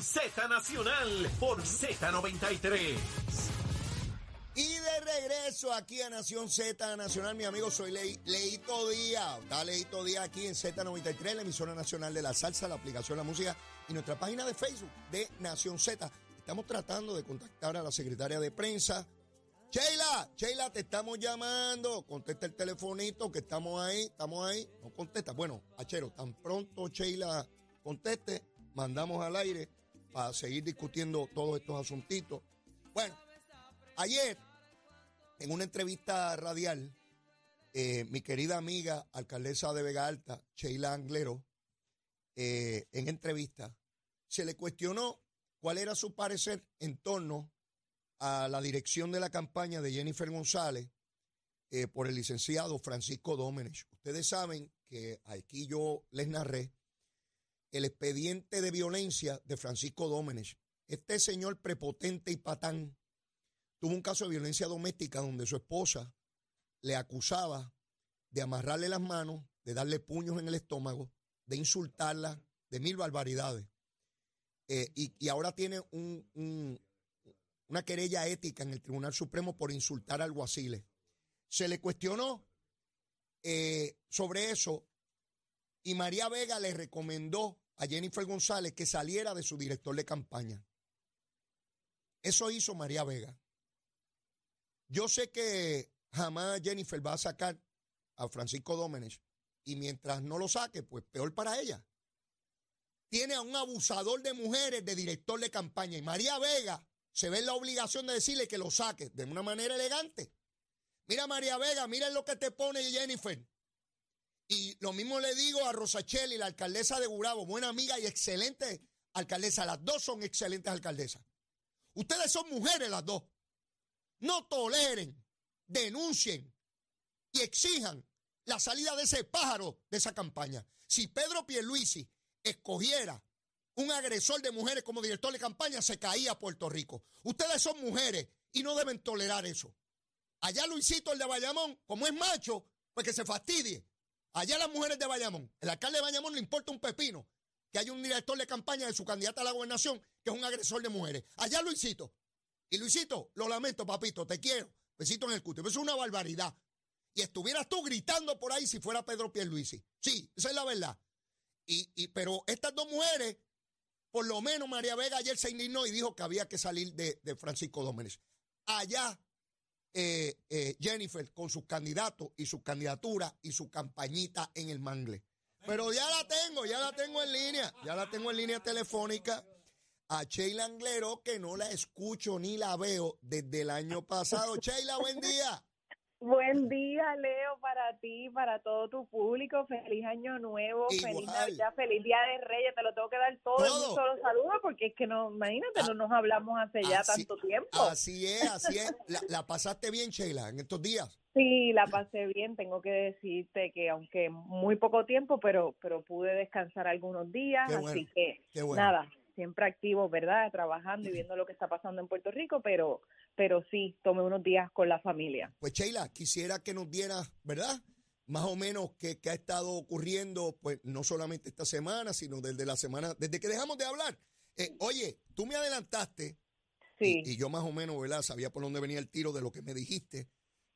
Z Nacional por Z93. Y de regreso aquí a Nación Z Nacional, mi amigo, soy Leito Díaz. Está Leito Díaz aquí en Z93, la emisora nacional de la salsa, la aplicación La Música y nuestra página de Facebook de Nación Z. Estamos tratando de contactar a la secretaria de prensa. Sheila, Sheila, te estamos llamando. Contesta el telefonito que estamos ahí, estamos ahí. No contesta. Bueno, Achero, tan pronto Sheila conteste, mandamos al aire para seguir discutiendo todos estos asuntitos. Bueno, Ayer, en una entrevista radial, eh, mi querida amiga, alcaldesa de Vega Alta, Sheila Anglero, eh, en entrevista, se le cuestionó cuál era su parecer en torno a la dirección de la campaña de Jennifer González eh, por el licenciado Francisco Dómenes. Ustedes saben que aquí yo les narré el expediente de violencia de Francisco Dómenes. Este señor prepotente y patán tuvo un caso de violencia doméstica donde su esposa le acusaba de amarrarle las manos, de darle puños en el estómago, de insultarla, de mil barbaridades. Eh, y, ahora tiene una querella ética en el Tribunal Supremo por insultar al alguaciles. Se le cuestionó eh, sobre eso y María Vega le recomendó a Jennifer González que saliera de su director de campaña. Eso hizo María Vega. Yo sé que jamás Jennifer va a sacar a Francisco Dómenes y mientras no lo saque, pues peor para ella. Tiene a un abusador de mujeres de director de campaña y María Vega se ve en la obligación de decirle que lo saque de una manera elegante. Mira María Vega, mira lo que te pone Jennifer. Y lo mismo le digo a Rosacheli, la alcaldesa de Gurabo, buena amiga y excelente alcaldesa. Las dos son excelentes alcaldesas. Ustedes son mujeres las dos. No toleren, denuncien y exijan la salida de ese pájaro de esa campaña. Si Pedro Pierluisi escogiera un agresor de mujeres como director de campaña, se caía Puerto Rico. Ustedes son mujeres y no deben tolerar eso. Allá Luisito, el de Bayamón, como es macho, pues que se fastidie. Allá las mujeres de Bayamón, el alcalde de Bayamón le importa un pepino que haya un director de campaña de su candidata a la gobernación que es un agresor de mujeres. Allá Luisito, y Luisito, lo lamento, papito, te quiero. Besito en el cutis. Eso es una barbaridad. Y estuvieras tú gritando por ahí si fuera Pedro Pierluisi. Sí, esa es la verdad. Y, pero estas dos mujeres, por lo menos María Vega ayer se indignó y dijo que había que salir de, Francisco Dómenes. Allá, eh, eh, Jennifer, con sus candidatos y su candidatura y su campañita en el mangle. Pero ya la tengo, ya la tengo en línea, ya la tengo en línea telefónica a Sheila Anglero, que no la escucho ni la veo desde el año pasado. Sheila, buen día. Buen día, Leo, para ti, para todo tu público. Feliz año nuevo, feliz Navidad, feliz Día de Reyes. Te lo tengo que dar todo, en un solo saludo porque es que no, imagínate, ah, no nos hablamos hace ya tanto tiempo. Así es, así es. La, pasaste bien, Sheila, en estos días? Sí, la pasé bien. Tengo que decirte que aunque muy poco tiempo, pero pero pude descansar algunos días, así que nada, siempre activo, ¿verdad? Trabajando y viendo lo que está pasando en Puerto Rico, pero, pero sí, tomé unos días con la familia. Pues Sheila, quisiera que nos dieras, ¿verdad? Más o menos qué, ha estado ocurriendo, pues no solamente esta semana, sino desde la semana, desde que dejamos de hablar. Eh, oye, tú me adelantaste sí. y, yo más o menos, ¿verdad? Sabía por dónde venía el tiro de lo que me dijiste,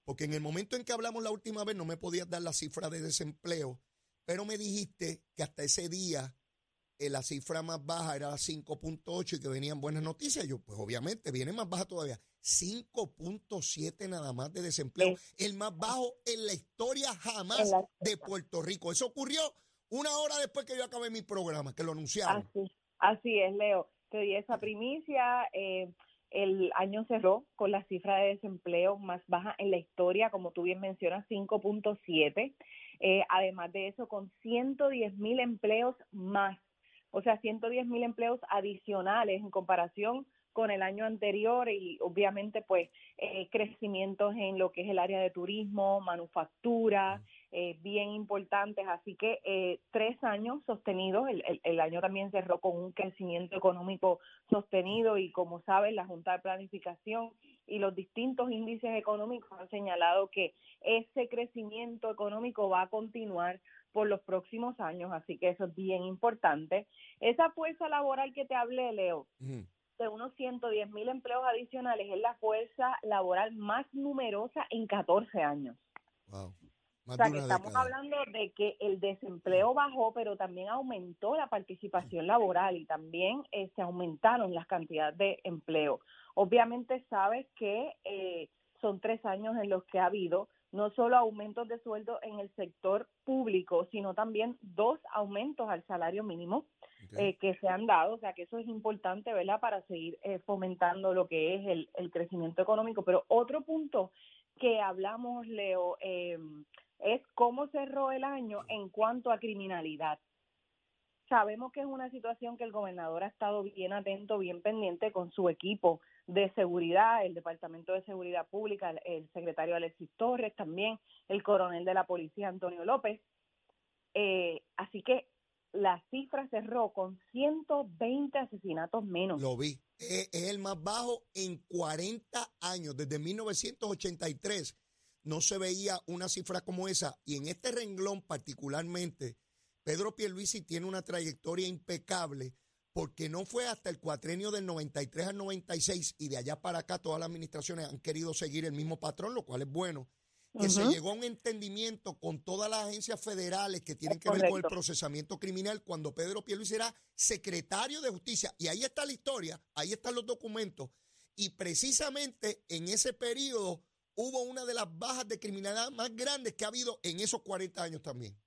porque en el momento en que hablamos la última vez no me podías dar la cifra de desempleo, pero me dijiste que hasta ese día eh, la cifra más baja era 5.8 y que venían buenas noticias. Yo, pues obviamente, viene más baja todavía. 5.7 nada más de desempleo, el más bajo en la historia jamás de Puerto Rico. Eso ocurrió una hora después que yo acabé mi programa, que lo anunciaron. Así, así es, Leo. Te di esa primicia. Eh, el año cerró con la cifra de desempleo más baja en la historia, como tú bien mencionas, 5.7. Eh, además de eso, con 110 mil empleos más o sea, 110 mil empleos adicionales en comparación con el año anterior y obviamente pues eh, crecimientos en lo que es el área de turismo, manufactura, eh, bien importantes. Así que eh, tres años sostenidos, el, el, año también cerró con un crecimiento económico sostenido y como saben la Junta de Planificación y los distintos índices económicos han señalado que ese crecimiento económico va a continuar por los próximos años, así que eso es bien importante. Esa fuerza laboral que te hablé, Leo, de unos 110 mil empleos adicionales, es la fuerza laboral más numerosa en 14 años. Wow. O sea, que estamos hablando de que el desempleo bajó, pero también aumentó la participación laboral y también eh, se aumentaron las cantidades de empleo. Obviamente sabes que eh, son tres años en los que ha habido no solo aumentos de sueldo en el sector público, sino también dos aumentos al salario mínimo eh, que se han dado. O sea, que eso es importante, ¿verdad?, para seguir fomentando lo que es el, el, crecimiento económico. Pero otro punto que hablamos, Leo, eh, es cómo cerró el año en cuanto a criminalidad. Sabemos que es una situación que el gobernador ha estado bien atento, bien pendiente con su equipo de seguridad, el Departamento de Seguridad Pública, el, secretario Alexis Torres, también el coronel de la policía Antonio López. Eh, así que la cifra cerró con 120 asesinatos menos. Lo vi. Es, es el más bajo en 40 años, desde 1983 no se veía una cifra como esa. Y en este renglón particularmente, Pedro Pierluisi tiene una trayectoria impecable porque no fue hasta el cuatrenio del 93 al 96 y de allá para acá todas las administraciones han querido seguir el mismo patrón, lo cual es bueno, que se llegó a un entendimiento con todas las agencias federales que tienen que ver con el procesamiento criminal cuando Pedro Pierluisi era secretario de justicia. Y ahí está la historia, ahí están los documentos. Y precisamente en ese periodo hubo una de las bajas de criminalidad más grandes que ha habido en esos 40 años también.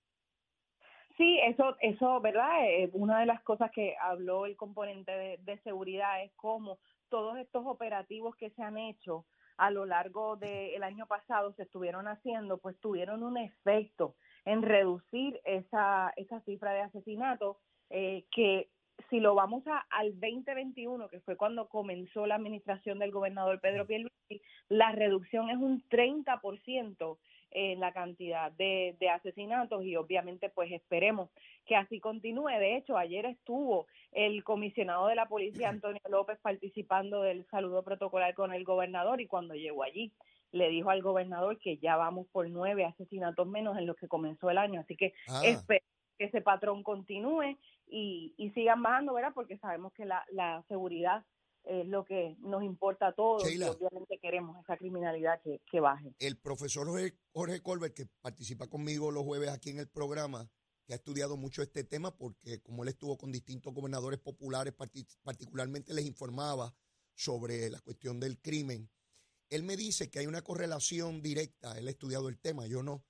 Sí, eso, eso, ¿verdad? Eh, una de las cosas que habló el componente de, seguridad es cómo todos estos operativos que se han hecho a lo largo del año pasado se estuvieron haciendo, pues tuvieron un efecto en reducir esa, esa cifra de asesinatos eh, que si lo vamos a, al 2021, que fue cuando comenzó la administración del gobernador Pedro Pierluisi, la reducción es un 30% en la cantidad de, de, asesinatos y obviamente pues esperemos que así continúe. De hecho, ayer estuvo el comisionado de la policía, Antonio López, participando del saludo protocolar con el gobernador y cuando llegó allí le dijo al gobernador que ya vamos por nueve asesinatos menos en los que comenzó el año. Así que ah. espero que ese patrón continúe y, y sigan bajando, ¿verdad? Porque sabemos que la, la seguridad es lo que nos importa a todos y obviamente queremos esa criminalidad que, que baje. El profesor Jorge, Jorge Colbert, que participa conmigo los jueves aquí en el programa, que ha estudiado mucho este tema porque como él estuvo con distintos gobernadores populares, particularmente les informaba sobre la cuestión del crimen, él me dice que hay una correlación directa, él ha estudiado el tema, yo no,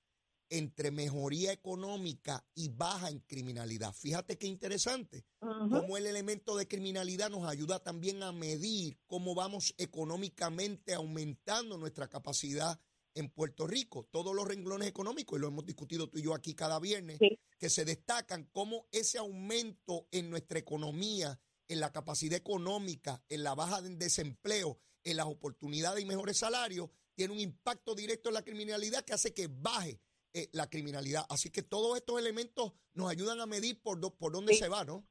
entre mejoría económica y baja en criminalidad. Fíjate qué interesante, cómo el elemento de criminalidad nos ayuda también a medir cómo vamos económicamente aumentando nuestra capacidad en Puerto Rico. Todos los renglones económicos, y lo hemos discutido tú y yo aquí cada viernes, que se destacan cómo ese aumento en nuestra economía, en la capacidad económica, en la baja del desempleo, en las oportunidades y mejores salarios, tiene un impacto directo en la criminalidad que hace que baje eh, la criminalidad. Así que todos estos elementos nos ayudan a medir por, por dónde se va, ¿no?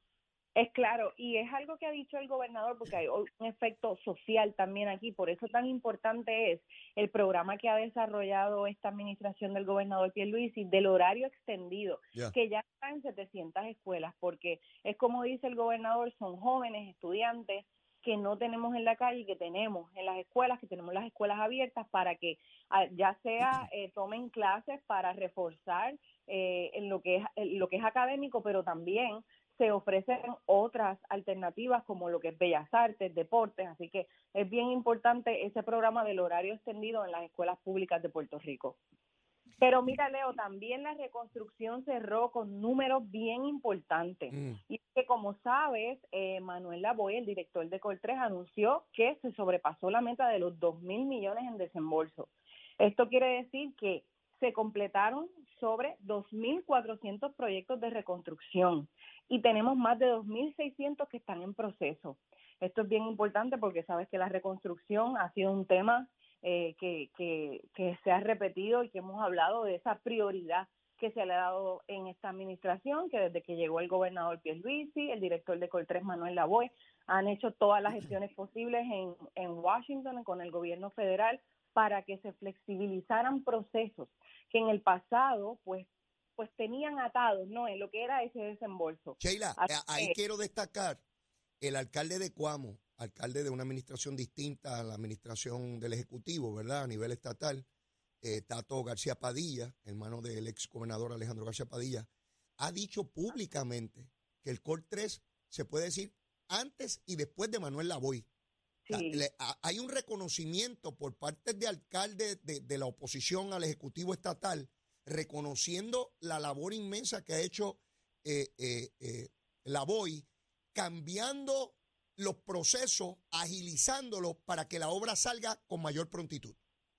Es claro, y es algo que ha dicho el gobernador, porque hay un efecto social también aquí, por eso tan importante es el programa que ha desarrollado esta administración del gobernador Pierluisi del horario extendido, que ya está en 700 escuelas, porque es como dice el gobernador, son jóvenes estudiantes que no tenemos en la calle y que tenemos en las escuelas, que tenemos las escuelas abiertas para que ah, ya sea eh, tomen clases para reforzar eh, en lo que es lo que es académico, pero también se ofrecen otras alternativas como lo que es bellas artes, deportes, así que es bien importante ese programa del horario extendido en las escuelas públicas de Puerto Rico. Pero mira, Leo, también la reconstrucción cerró con números bien importantes. Mm. Y que, como sabes, eh, Manuel Lavoy, el director de Coltres, anunció que se sobrepasó la meta de los 2 mil millones en desembolso. Esto quiere decir que se completaron sobre 2.400 proyectos de reconstrucción y tenemos más de 2.600 que están en proceso. Esto es bien importante porque sabes que la reconstrucción ha sido un tema eh, que, que, que se ha repetido y que hemos hablado de esa prioridad que se le ha dado en esta administración, que desde que llegó el gobernador Pierluisi, el director de Coltres Manuel Lavoy, han hecho todas las gestiones posibles en, en Washington con el gobierno federal para que se flexibilizaran procesos que en el pasado, pues pues tenían atados, ¿no? En lo que era ese desembolso. Sheila, Así ahí que- quiero destacar el alcalde de Cuamo, alcalde de una administración distinta a la administración del Ejecutivo, ¿verdad? A nivel estatal, eh, Tato García Padilla, hermano del ex gobernador Alejandro García Padilla, ha dicho públicamente que el COR 3 se puede decir antes y después de Manuel Lavoy. Sí. le- a- hay un reconocimiento por parte de alcaldes de, de la oposición al Ejecutivo Estatal, reconociendo la labor inmensa que ha hecho eh, eh, eh, Lavoy, cambiando los procesos, agilizándolos para que la obra salga con mayor prontitud.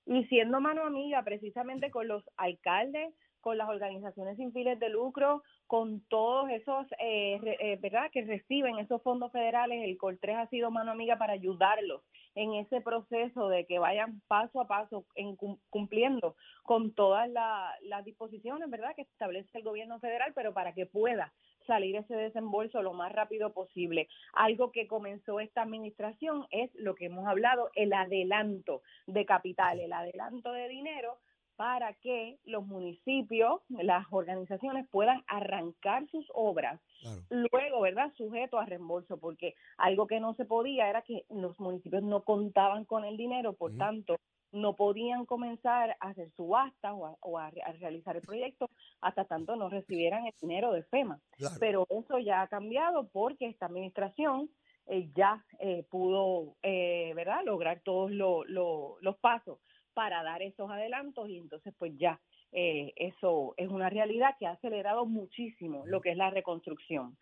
y siendo mano amiga precisamente con los alcaldes, con las organizaciones sin fines de lucro, con todos esos, eh, re- eh, ¿verdad?, que reciben esos fondos federales, el COL3 ha sido mano amiga para ayudarlos en ese proceso de que vayan paso a paso en cum- cumpliendo con todas la- las disposiciones, ¿verdad?, que establece el gobierno federal, pero para que pueda salir ese desembolso lo más rápido posible. Algo que comenzó esta administración es lo que hemos hablado, el adelanto de capital, el adelanto de dinero para que los municipios, las organizaciones puedan arrancar sus obras Claro. luego, ¿verdad? Sujeto a reembolso, porque algo que no se podía era que los municipios no contaban con el dinero, por tanto, no podían comenzar a hacer subastas o, a, o a re- a realizar el proyecto hasta tanto no recibieran el dinero de FEMA. Claro. Pero eso ya ha cambiado porque esta administración eh, ya eh, pudo, eh, ¿verdad?, lograr todos lo- lo- los pasos para dar esos adelantos y entonces pues ya eh, eso es una realidad que ha acelerado muchísimo lo que es la reconstrucción.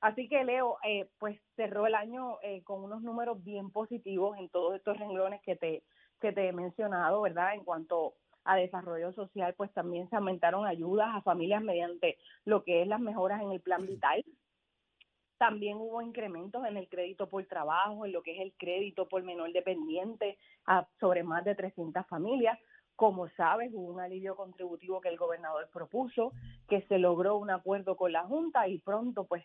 Así que Leo, eh, pues cerró el año eh, con unos números bien positivos en todos estos renglones que te, que te he mencionado, ¿verdad? En cuanto a desarrollo social, pues también se aumentaron ayudas a familias mediante lo que es las mejoras en el plan vital. También hubo incrementos en el crédito por trabajo, en lo que es el crédito por menor dependiente a, sobre más de 300 familias. Como sabes, hubo un alivio contributivo que el gobernador propuso, que se logró un acuerdo con la Junta y pronto pues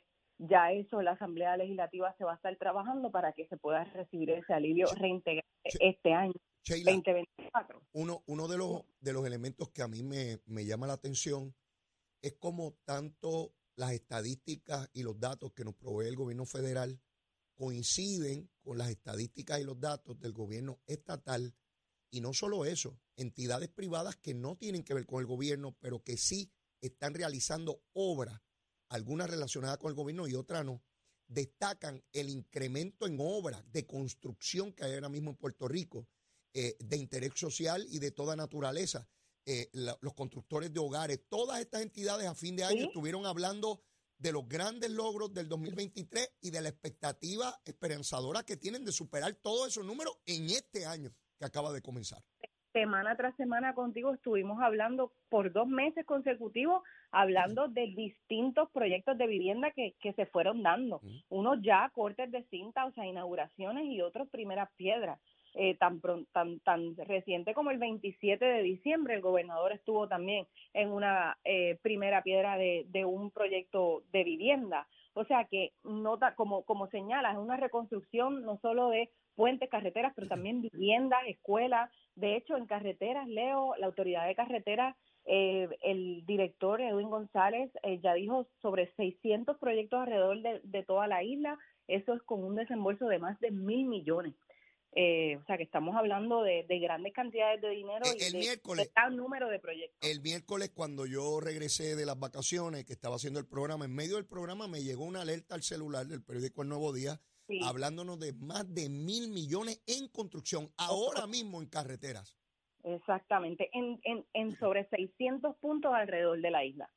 ya eso la Asamblea Legislativa se va a estar trabajando para que se pueda recibir ese alivio reintegrante Sí. este año Sheila, 2024. uno, uno de, los, de los elementos que a mí me, me llama la atención es como tanto las estadísticas y los datos que nos provee el gobierno federal coinciden con las estadísticas y los datos del gobierno estatal. Y no solo eso, entidades privadas que no tienen que ver con el gobierno, pero que sí están realizando obras, algunas relacionadas con el gobierno y otras no, destacan el incremento en obras de construcción que hay ahora mismo en Puerto Rico, eh, de interés social y de toda naturaleza. Eh, la- los constructores de hogares, todas estas entidades a fin de año Sí. estuvieron hablando de los grandes logros del 2023 y de la expectativa esperanzadora que tienen de superar todos esos números en este año que acaba de comenzar. Semana tras semana contigo estuvimos hablando por dos meses consecutivos, hablando de distintos proyectos de vivienda que, que se fueron dando. Unos ya cortes de cinta, o sea, inauguraciones y otros primeras piedras. Eh, tan, tan, tan reciente como el 27 de diciembre, el gobernador estuvo también en una eh, primera piedra de, de un proyecto de vivienda. O sea que nota, como, como señalas, es una reconstrucción no solo de puentes, carreteras, pero también viviendas, escuelas. De hecho, en carreteras, Leo, la autoridad de carreteras, eh, el director Edwin González eh, ya dijo sobre 600 proyectos alrededor de, de toda la isla. Eso es con un desembolso de más de mil millones. Eh, o sea que estamos hablando de, de grandes cantidades de dinero El- y el de, miércoles- de gran número de proyectos. El miércoles, cuando yo regresé de las vacaciones, que estaba haciendo el programa, en medio del programa me llegó una alerta al celular del periódico El Nuevo Día, Sí. hablándonos de más de mil millones en construcción, ahora mismo en carreteras. Exactamente, en, en, en sobre 600 puntos alrededor de la isla.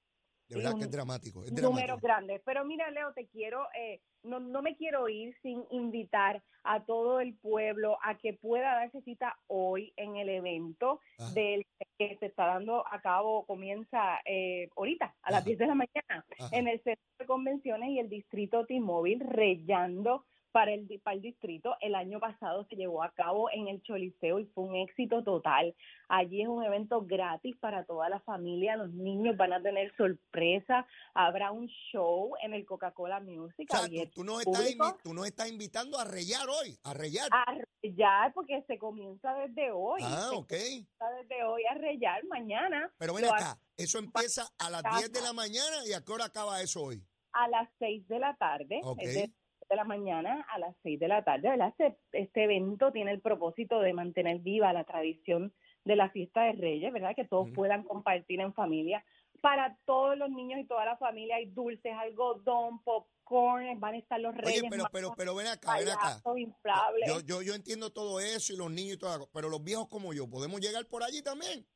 De verdad un- que es dramático. Es Números grandes. Pero mira, Leo, te quiero, eh, no, no me quiero ir sin invitar a todo el pueblo a que pueda darse cita hoy en el evento Ajá. del que se está dando a cabo, comienza eh, ahorita, a las Ajá. 10 de la mañana, Ajá. en el Centro de Convenciones y el Distrito T-Mobile, rellando para el, para el distrito. El año pasado se llevó a cabo en el Choliseo y fue un éxito total. Allí es un evento gratis para toda la familia. Los niños van a tener sorpresa. Habrá un show en el Coca-Cola Music. O sea, tú, tú nos al estás tú nos estás invitando a rellar hoy, a rellar. a Ya, porque se comienza desde hoy. Ah, Se ok. comienza desde hoy a rellar mañana. Pero ven acá, eso empieza a las 10 de la mañana y a qué hora acaba eso hoy. a las 6 de la tarde, Ok. es de, la mañana a las 6 de la tarde. ¿verdad? Este, este evento tiene el propósito de mantener viva la tradición de la fiesta de Reyes, ¿verdad? Que todos puedan compartir en familia. Para todos los niños y toda la familia hay dulces, algodón, popcorn, van a estar los reyes. Oye, pero, pero, pero ven acá, ven acá. inflables. Yo, yo, yo entiendo todo eso y los niños y todo, pero los viejos como yo, ¿podemos llegar por allí también?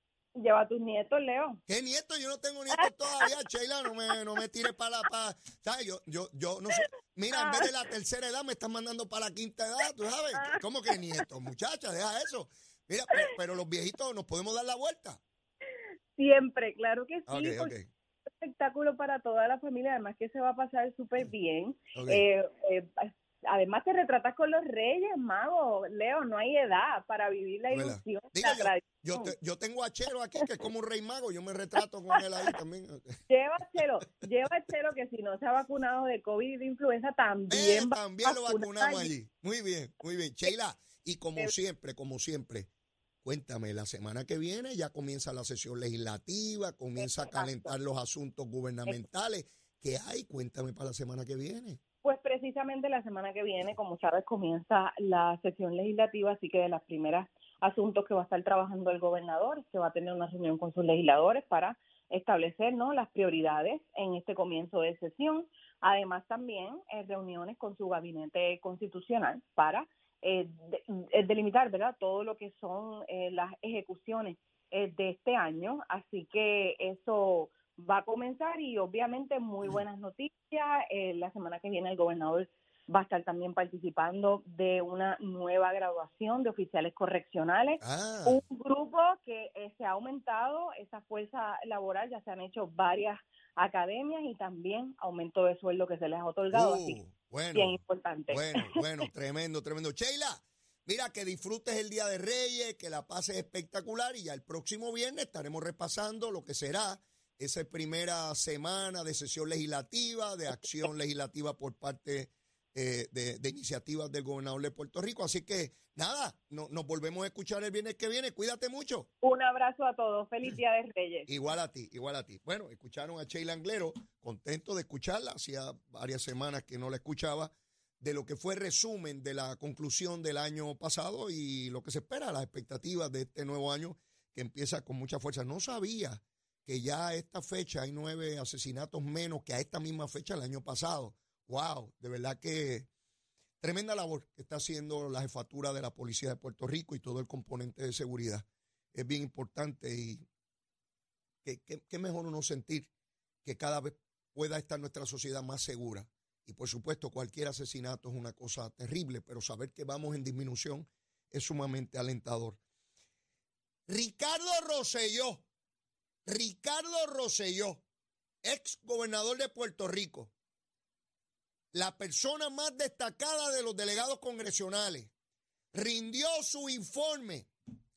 Lleva a tus nietos, Leo. ¿Qué nieto? Yo no tengo nietos todavía, Sheila, no me, no me tires para la... pa- ¿Sabes? Yo, yo, yo no sé. Mira, en vez de la tercera edad me están mandando para la quinta edad, ¿tú sabes? ¿Cómo que nieto? Muchacha, deja eso. Mira, pero, pero los viejitos nos podemos dar la vuelta. Siempre, claro que sí. Es un espectáculo para toda la familia, además que se va a pasar súper bien. ok. Eh, eh, además te retratas con los reyes, magos, Leo, no hay edad para vivir la ilusión. Diga, la tradición. Yo, te- yo tengo a Chero aquí, que es como un rey mago, yo me retrato con él ahí también. Llévachelo, llévachelo que si no se ha vacunado de COVID y de influenza Eh, también va también lo vacunamos allí. allí. Muy bien, muy bien. Sheila, y como Eh, siempre, como siempre, cuéntame, la semana que viene ya comienza la sesión legislativa, comienza a calentar los asuntos gubernamentales. ¿Qué hay? Cuéntame para la semana que viene. Pues precisamente la semana que viene, como sabes, comienza la sesión legislativa, así que de las primeras asuntos que va a estar trabajando el gobernador, que va a tener una reunión con sus legisladores para establecer ¿no? las prioridades en este comienzo de sesión. Además, también eh, reuniones con su gabinete constitucional para eh, eh, delimitar ¿verdad? todo lo que son eh, las ejecuciones eh, de este año. Así que eso va a comenzar y obviamente muy buenas noticias. Eh, la semana que viene el gobernador va a estar también participando de una nueva graduación de oficiales correccionales. Ah, Un grupo que eh, se ha aumentado, esa fuerza laboral, ya se han hecho varias academias y también aumento de sueldo que se les ha otorgado, así uh, bueno, bien importante. bueno, bueno, tremendo, tremendo. Sheila, mira, que disfrutes el Día de Reyes, que la pases espectacular y ya el próximo viernes estaremos repasando lo que será esa primera semana de sesión legislativa, de acción legislativa por parte eh, de, de iniciativas del gobernador de Puerto Rico. Así que nada, no- nos volvemos a escuchar el viernes que viene. Cuídate mucho. Un abrazo a todos, feliz Día de Reyes. Igual a ti, igual a ti. Bueno, escucharon a Sheila Anglero, contento de escucharla, hacía varias semanas que no la escuchaba, de lo que fue resumen de la conclusión del año pasado y lo que se espera, las expectativas de este nuevo año que empieza con mucha fuerza. No sabía que ya a esta fecha hay nueve asesinatos menos que a esta misma fecha el año pasado. Wow, de verdad que tremenda labor que está haciendo la jefatura de la Policía de Puerto Rico y todo el componente de seguridad. Es bien importante y qué, qué mejor uno sentir que cada vez pueda estar nuestra sociedad más segura. Y por supuesto, cualquier asesinato es una cosa terrible, pero saber que vamos en disminución es sumamente alentador. Ricardo Rosselló, Ricardo Rosselló, ex gobernador de Puerto Rico, la persona más destacada de los delegados congresionales, rindió su informe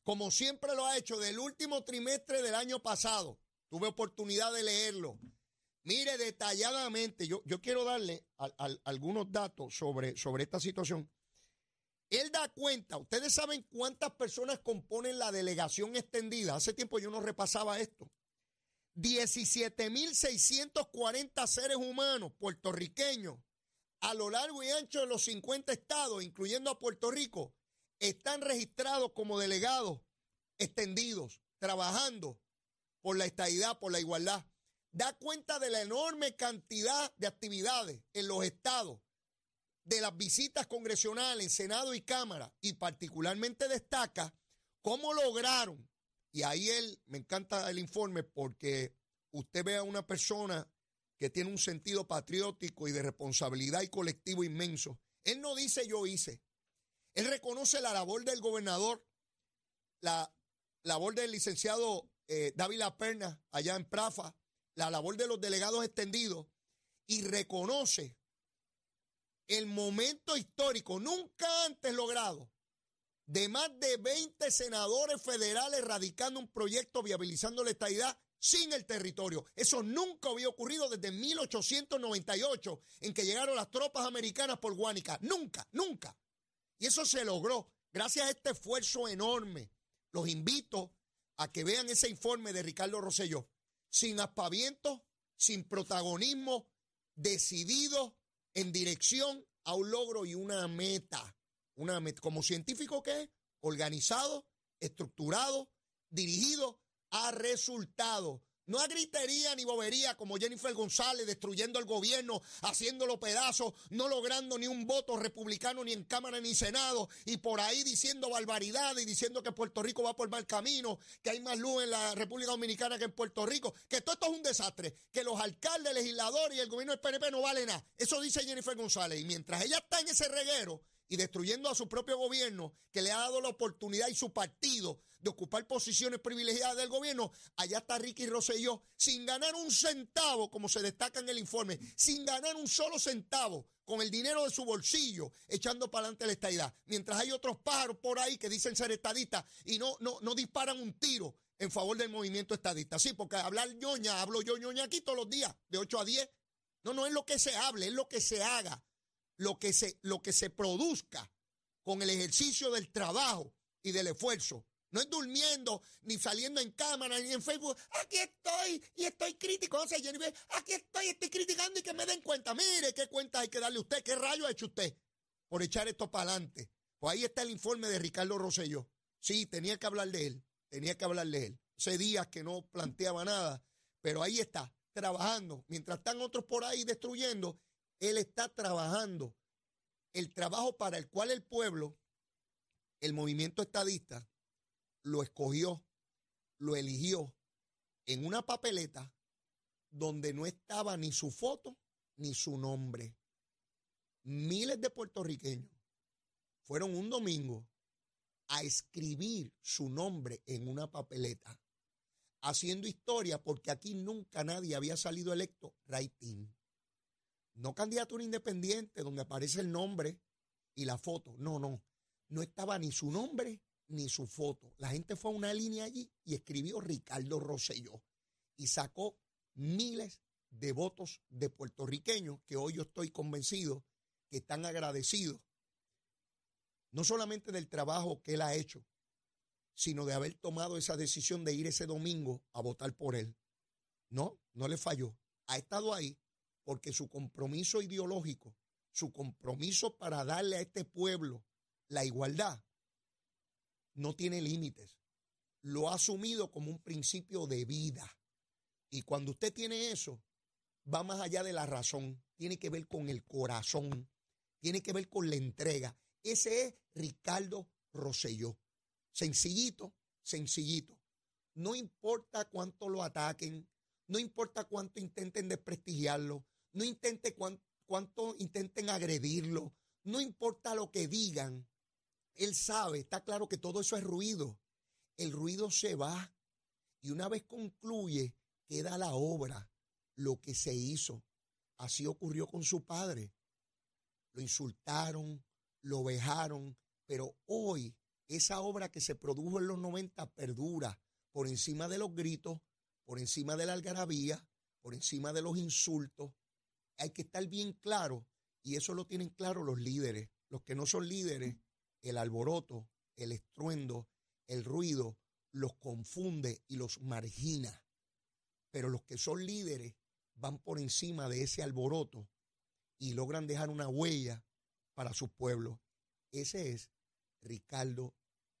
como siempre lo ha hecho, del último trimestre del año pasado. Tuve oportunidad de leerlo. Mire detalladamente, yo, yo quiero darle al- al- algunos datos sobre, sobre esta situación. Él da cuenta, ustedes saben cuántas personas componen la delegación extendida. Hace tiempo yo no repasaba esto. 17.640 seres humanos puertorriqueños a lo largo y ancho de los 50 estados, incluyendo a Puerto Rico, están registrados como delegados extendidos, trabajando por la estadidad, por la igualdad. Da cuenta de la enorme cantidad de actividades en los estados, de las visitas congresionales en Senado y Cámara, y particularmente destaca cómo lograron, y ahí él, me encanta el informe porque usted ve a una persona que tiene un sentido patriótico y de responsabilidad y colectivo inmenso. Él no dice yo hice. Él reconoce la labor del gobernador, la labor del licenciado eh, Dávila Perna allá en Prafa, la labor de los delegados extendidos y reconoce el momento histórico nunca antes logrado de más de 20 senadores federales radicando un proyecto viabilizando la estadidad sin el territorio. Eso nunca había ocurrido desde 1898, en que llegaron las tropas americanas por Guánica. Nunca, nunca. Y eso se logró Gracias a este esfuerzo enorme, los invito a que vean ese informe de Ricardo Rosselló, sin aspavientos, sin protagonismo, decidido en dirección a un logro y una meta. Una como científico que es, organizado, estructurado, dirigido a resultados. No a gritería ni bobería como Jennifer González destruyendo el gobierno, haciéndolo pedazos, no logrando ni un voto republicano ni en Cámara ni Senado y por ahí diciendo barbaridades y diciendo que Puerto Rico va por mal camino, que hay más luz en la República Dominicana que en Puerto Rico, que todo esto es un desastre, que los alcaldes, legisladores y el gobierno del PNP no valen nada. Eso dice Jennifer González y mientras ella está en ese reguero, y destruyendo a su propio gobierno, que le ha dado la oportunidad y su partido de ocupar posiciones privilegiadas del gobierno, allá está Ricky Rosselló, sin ganar un centavo, como se destaca en el informe, sin ganar un solo centavo, con el dinero de su bolsillo, echando para adelante la estadidad. Mientras hay otros pájaros por ahí que dicen ser estadistas y no, no, no disparan un tiro en favor del movimiento estadista. Sí, porque hablar ñoña, hablo yo ñoña aquí todos los días, de 8 a 10. No, no es lo que se hable, es lo que se haga lo que se, lo que se produzca con el ejercicio del trabajo y del esfuerzo. No es durmiendo, ni saliendo en cámara, ni en Facebook. Aquí estoy y estoy crítico. O sea, Jennifer, aquí estoy, estoy criticando y que me den cuenta. Mire qué cuenta hay que darle usted, qué rayo ha hecho usted por echar esto para adelante. Pues ahí está el informe de Ricardo Rosselló. Sí, tenía que hablar de él, tenía que hablar de él. Hace días que no planteaba nada, pero ahí está, trabajando. Mientras están otros por ahí destruyendo, él está trabajando el trabajo para el cual el pueblo, el movimiento estadista, lo escogió, lo eligió en una papeleta donde no estaba ni su foto ni su nombre. Miles de puertorriqueños fueron un domingo a escribir su nombre en una papeleta, haciendo historia porque aquí nunca nadie había salido electo rating. No candidatura independiente donde aparece el nombre y la foto. No, no. No estaba ni su nombre ni su foto. La gente fue a una línea allí y escribió Ricardo Rosselló y sacó miles de votos de puertorriqueños que hoy yo estoy convencido que están agradecidos, no solamente del trabajo que él ha hecho, sino de haber tomado esa decisión de ir ese domingo a votar por él. No, no le falló. Ha estado ahí, porque su compromiso ideológico, su compromiso para darle a este pueblo la igualdad, no tiene límites. Lo ha asumido como un principio de vida. Y cuando usted tiene eso, va más allá de la razón, tiene que ver con el corazón, tiene que ver con la entrega. Ese es Ricardo Rosselló. Sencillito, sencillito. No importa cuánto lo ataquen, no importa cuánto intenten desprestigiarlo, no intente cuánto intenten agredirlo, no importa lo que digan, él sabe, está claro que todo eso es ruido. El ruido se va y una vez concluye, queda la obra, lo que se hizo. Así ocurrió con su padre. Lo insultaron, lo vejaron, pero hoy esa obra que se produjo en los 90 perdura por encima de los gritos, por encima de la algarabía, por encima de los insultos, hay que estar bien claro, y eso lo tienen claro los líderes. Los que no son líderes, el alboroto, el estruendo, el ruido, los confunde y los margina. Pero los que son líderes van por encima de ese alboroto y logran dejar una huella para sus pueblos. Ese es Ricardo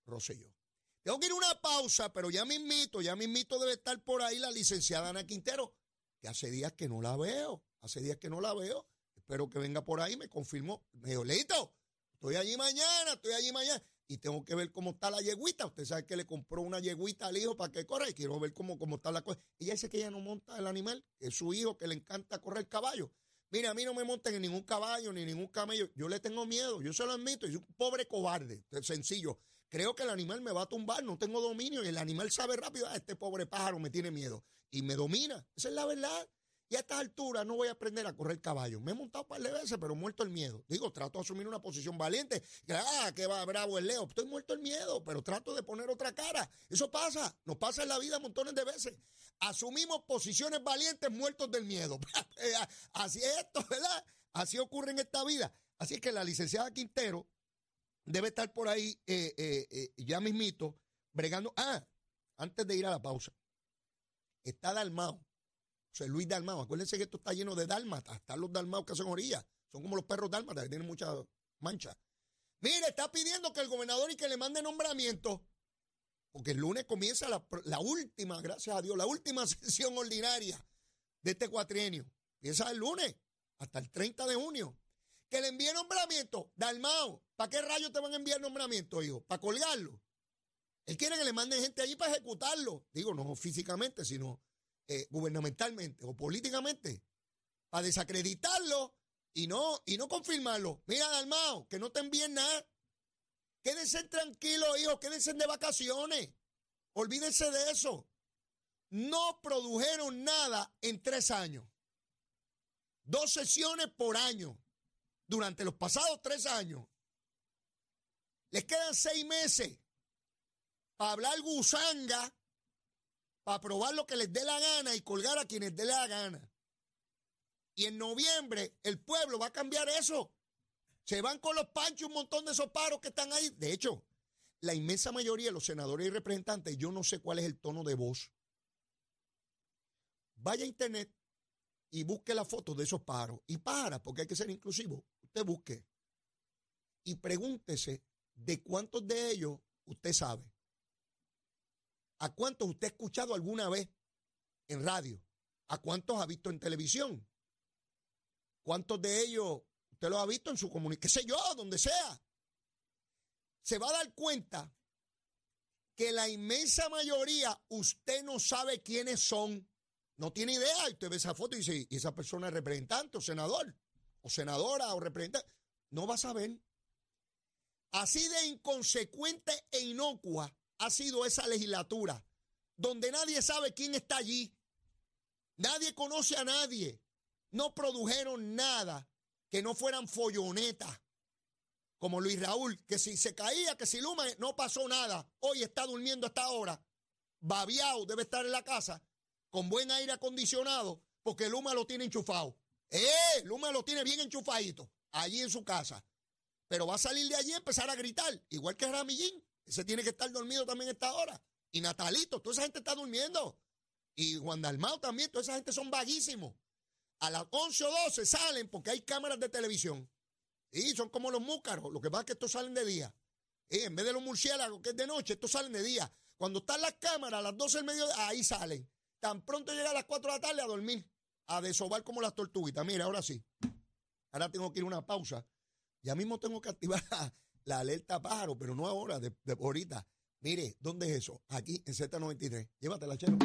Rosselló. Tengo que ir a una pausa, pero ya me invito, ya me invito debe estar por ahí la licenciada Ana Quintero, que hace días que no la veo. Hace días que no la veo. Espero que venga por ahí. Me confirmó. Me dijo, Leito, estoy allí mañana, estoy allí mañana. Y tengo que ver cómo está la yeguita. Usted sabe que le compró una yeguita al hijo para que corra y quiero ver cómo, cómo está la cosa. Ella dice que ella no monta el animal, es su hijo que le encanta correr caballo. Mira, a mí no me montan en ningún caballo ni ningún camello. Yo le tengo miedo, yo se lo admito. Yo soy un pobre cobarde, sencillo. Creo que el animal me va a tumbar, no tengo dominio y el animal sabe rápido, ah, este pobre pájaro me tiene miedo y me domina. Esa es la verdad. Y a estas alturas no voy a aprender a correr caballo. Me he montado un par de veces, pero muerto el miedo. Digo, trato de asumir una posición valiente. Ah, que va bravo el Leo. Estoy muerto el miedo, pero trato de poner otra cara. Eso pasa. Nos pasa en la vida montones de veces. Asumimos posiciones valientes muertos del miedo. Así es esto, ¿verdad? Así ocurre en esta vida. Así es que la licenciada Quintero debe estar por ahí eh, eh, eh, ya mismito, bregando. Ah, antes de ir a la pausa, está Dalmao, José Luis Dalmao. Acuérdense que esto está lleno de dálmatas. Están los dalmaos que hacen orillas. Son como los perros dálmatas que tienen mucha mancha. Mire, está pidiendo que el gobernador y que le mande nombramiento. Porque el lunes comienza la, la última, gracias a Dios, la última sesión ordinaria de este cuatrienio. Empieza el lunes hasta el 30 de junio. Que le envíe nombramiento. Dalmao, ¿para qué rayos te van a enviar nombramiento, hijo? ¿Para colgarlo? Él quiere que le manden gente allí para ejecutarlo. Digo, no físicamente, sino eh, gubernamentalmente o políticamente. Para desacreditarlo y no, y no confirmarlo. Mira, Dalmao, que no te envíen nada. Quédense tranquilos, hijo, quédense de vacaciones. Olvídense de eso. No produjeron nada en tres años. Dos sesiones por año durante los pasados tres años. Les quedan seis meses para hablar gusanga, para probar lo que les dé la gana y colgar a quienes dé la gana. Y en noviembre el pueblo va a cambiar eso. Se van con los panchos un montón de esos paros que están ahí. De hecho, la inmensa mayoría de los senadores y representantes, yo no sé cuál es el tono de voz. Vaya a internet y busque la foto de esos paros. Y para, porque hay que ser inclusivo. Usted busque. Y pregúntese de cuántos de ellos usted sabe. ¿A cuántos usted ha escuchado alguna vez en radio? ¿A cuántos ha visto en televisión? ¿Cuántos de ellos usted los ha visto en su comunidad? ¿Qué sé yo? Donde sea. Se va a dar cuenta que la inmensa mayoría usted no sabe quiénes son. No tiene idea. Y usted ve esa foto y dice, ¿y esa persona es representante o senador? O senadora o representante. No va a saber. Así de inconsecuente e inocua ha sido esa legislatura, donde nadie sabe quién está allí. Nadie conoce a nadie. No produjeron nada que no fueran follonetas. Como Luis Raúl, que si se caía, que si Luma, no pasó nada. Hoy está durmiendo hasta ahora. Babiao debe estar en la casa con buen aire acondicionado porque Luma lo tiene enchufado. ¡Eh! Luma lo tiene bien enchufadito allí en su casa. Pero va a salir de allí y empezar a gritar, igual que Ramillín. Ese tiene que estar dormido también a esta hora. Y Natalito, toda esa gente está durmiendo. Y Juan Dalmao también, toda esa gente son vaguísimos. A las 11 o 12 salen porque hay cámaras de televisión. Y son como los múcaros. Lo que pasa es que estos salen de día. Y en vez de los murciélagos que es de noche, estos salen de día. Cuando están las cámaras, a las 12 del mediodía, ahí salen. Tan pronto llega a las 4 de la tarde a dormir, a desovar como las tortuguitas. Mira, ahora sí. Ahora tengo que ir a una pausa. Ya mismo tengo que activar la alerta pájaro, pero no ahora, de, ahorita. Mire, ¿dónde es eso? Aquí en Z93. Llévatela, chero.